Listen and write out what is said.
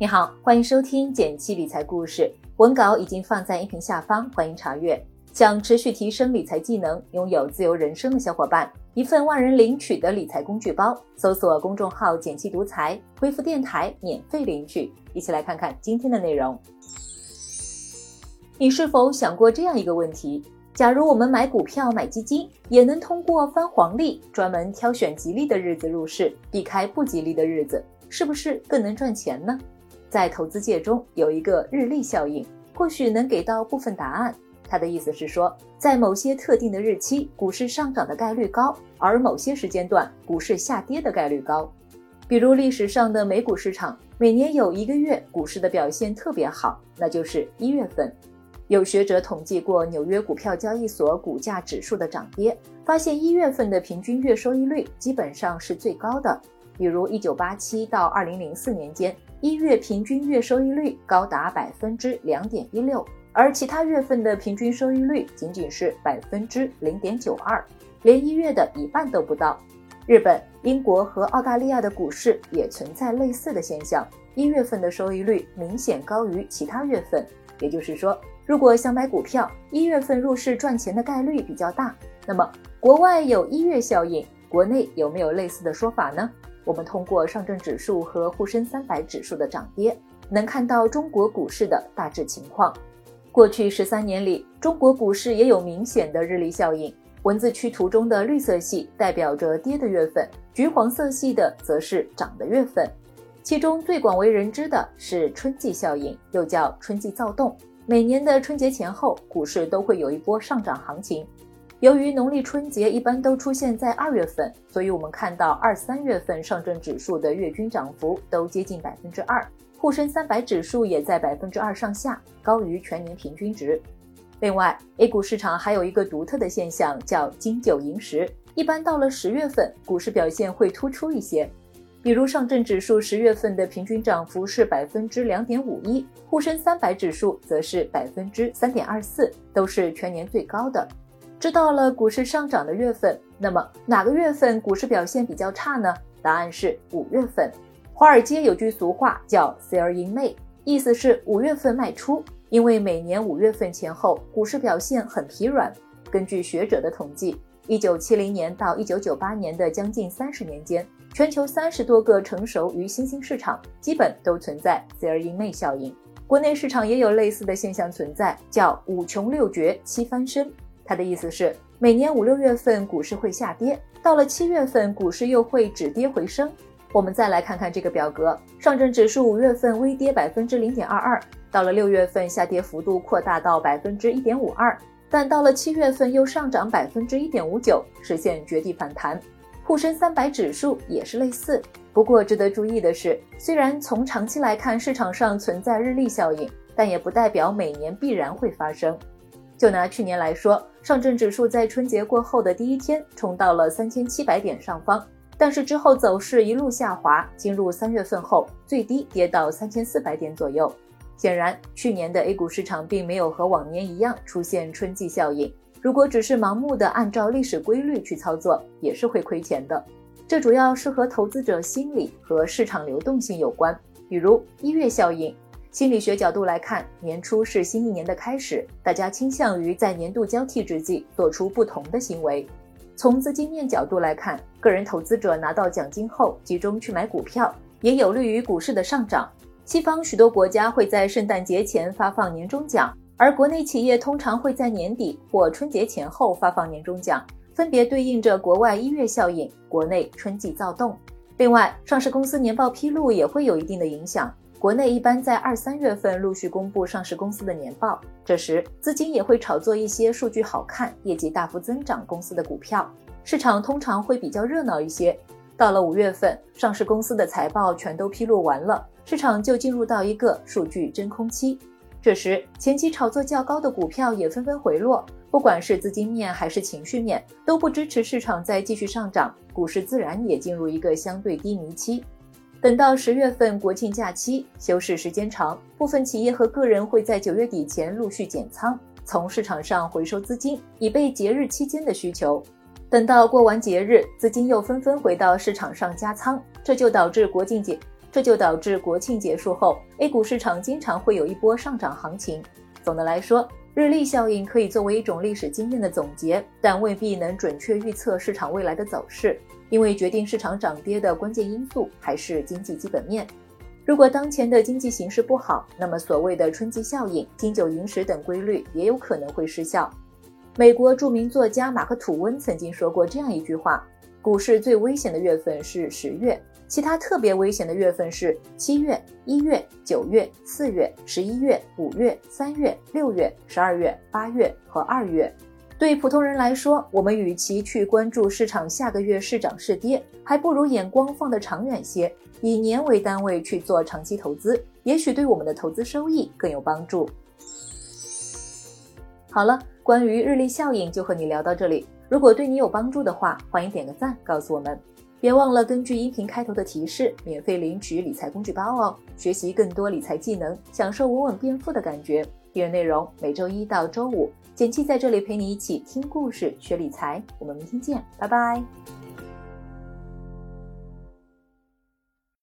你好，欢迎收听简七理财故事，文稿已经放在音频下方，欢迎查阅。想持续提升理财技能，拥有自由人生的小伙伴，一份万人领取的理财工具包，搜索公众号“简七独裁，回复“电台”免费领取。一起来看看今天的内容。你是否想过这样一个问题？假如我们买股票、买基金，也能通过翻黄历，专门挑选吉利的日子入市，避开不吉利的日子，是不是更能赚钱呢？在投资界中有一个日历效应，或许能给到部分答案。他的意思是说，在某些特定的日期，股市上涨的概率高，而某些时间段股市下跌的概率高。比如历史上的美股市场，每年有一个月股市的表现特别好，那就是一月份。有学者统计过纽约股票交易所股价指数的涨跌，发现一月份的平均月收益率基本上是最高的。比如一九八七到二零零四年间。一月平均月收益率高达百分之两点一六，而其他月份的平均收益率仅仅是百分之零点九二，连一月的一半都不到。日本、英国和澳大利亚的股市也存在类似的现象，一月份的收益率明显高于其他月份。也就是说，如果想买股票，一月份入市赚钱的概率比较大。那么，国外有一月效应，国内有没有类似的说法呢？我们通过上证指数和沪深三百指数的涨跌，能看到中国股市的大致情况。过去十三年里，中国股市也有明显的日历效应。文字区图中的绿色系代表着跌的月份，橘黄色系的则是涨的月份。其中最广为人知的是春季效应，又叫春季躁动。每年的春节前后，股市都会有一波上涨行情。由于农历春节一般都出现在二月份，所以我们看到二三月份上证指数的月均涨幅都接近百分之二，沪深三百指数也在百分之二上下，高于全年平均值。另外，A 股市场还有一个独特的现象，叫金九银十，一般到了十月份，股市表现会突出一些。比如上证指数十月份的平均涨幅是百分之两点五一，沪深三百指数则是百分之三点二四，都是全年最高的。知道了股市上涨的月份，那么哪个月份股市表现比较差呢？答案是五月份。华尔街有句俗话叫 “sell in May”，意思是五月份卖出。因为每年五月份前后股市表现很疲软。根据学者的统计，一九七零年到一九九八年的将近三十年间，全球三十多个成熟与新兴市场基本都存在 “sell in May” 效应。国内市场也有类似的现象存在，叫“五穷六绝七翻身”。他的意思是，每年五六月份股市会下跌，到了七月份股市又会止跌回升。我们再来看看这个表格，上证指数五月份微跌百分之零点二二，到了六月份下跌幅度扩大到百分之一点五二，但到了七月份又上涨百分之一点五九，实现绝地反弹。沪深三百指数也是类似，不过值得注意的是，虽然从长期来看市场上存在日历效应，但也不代表每年必然会发生。就拿去年来说，上证指数在春节过后的第一天冲到了三千七百点上方，但是之后走势一路下滑，进入三月份后最低跌到三千四百点左右。显然，去年的 A 股市场并没有和往年一样出现春季效应。如果只是盲目的按照历史规律去操作，也是会亏钱的。这主要是和投资者心理和市场流动性有关，比如一月效应。心理学角度来看，年初是新一年的开始，大家倾向于在年度交替之际做出不同的行为。从资金面角度来看，个人投资者拿到奖金后集中去买股票，也有利于股市的上涨。西方许多国家会在圣诞节前发放年终奖，而国内企业通常会在年底或春节前后发放年终奖，分别对应着国外一月效应、国内春季躁动。另外，上市公司年报披露也会有一定的影响。国内一般在二三月份陆续公布上市公司的年报，这时资金也会炒作一些数据好看、业绩大幅增长公司的股票，市场通常会比较热闹一些。到了五月份，上市公司的财报全都披露完了，市场就进入到一个数据真空期。这时前期炒作较高的股票也纷纷回落，不管是资金面还是情绪面，都不支持市场再继续上涨，股市自然也进入一个相对低迷期。等到十月份国庆假期休市时间长，部分企业和个人会在九月底前陆续减仓，从市场上回收资金，以备节日期间的需求。等到过完节日，资金又纷纷回到市场上加仓，这就导致国庆节这就导致国庆结束后，A 股市场经常会有一波上涨行情。总的来说，日历效应可以作为一种历史经验的总结，但未必能准确预测市场未来的走势，因为决定市场涨跌的关键因素还是经济基本面。如果当前的经济形势不好，那么所谓的春季效应、金九银十等规律也有可能会失效。美国著名作家马克·吐温曾经说过这样一句话：“股市最危险的月份是十月。”其他特别危险的月份是七月、一月、九月、四月、十一月、五月、三月、六月、十二月、八月和二月。对普通人来说，我们与其去关注市场下个月是涨是跌，还不如眼光放得长远些，以年为单位去做长期投资，也许对我们的投资收益更有帮助。好了，关于日历效应就和你聊到这里。如果对你有帮助的话，欢迎点个赞，告诉我们。别忘了根据音频开头的提示，免费领取理财工具包哦！学习更多理财技能，享受稳稳变富的感觉。订阅内容每周一到周五，简七在这里陪你一起听故事、学理财。我们明天见，拜拜。